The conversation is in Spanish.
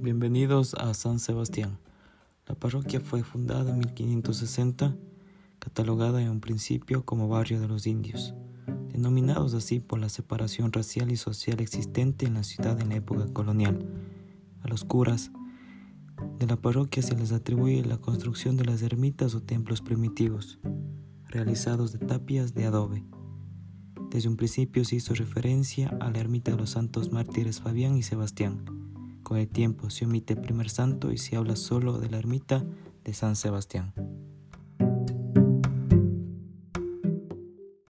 Bienvenidos a San Sebastián. La parroquia fue fundada en 1560, catalogada en un principio como barrio de los indios, denominados así por la separación racial y social existente en la ciudad en la época colonial. A los curas de la parroquia se les atribuye la construcción de las ermitas o templos primitivos, realizados de tapias de adobe. Desde un principio se hizo referencia a la ermita de los santos mártires Fabián y Sebastián. El tiempo se omite el primer santo y se habla solo de la ermita de San Sebastián.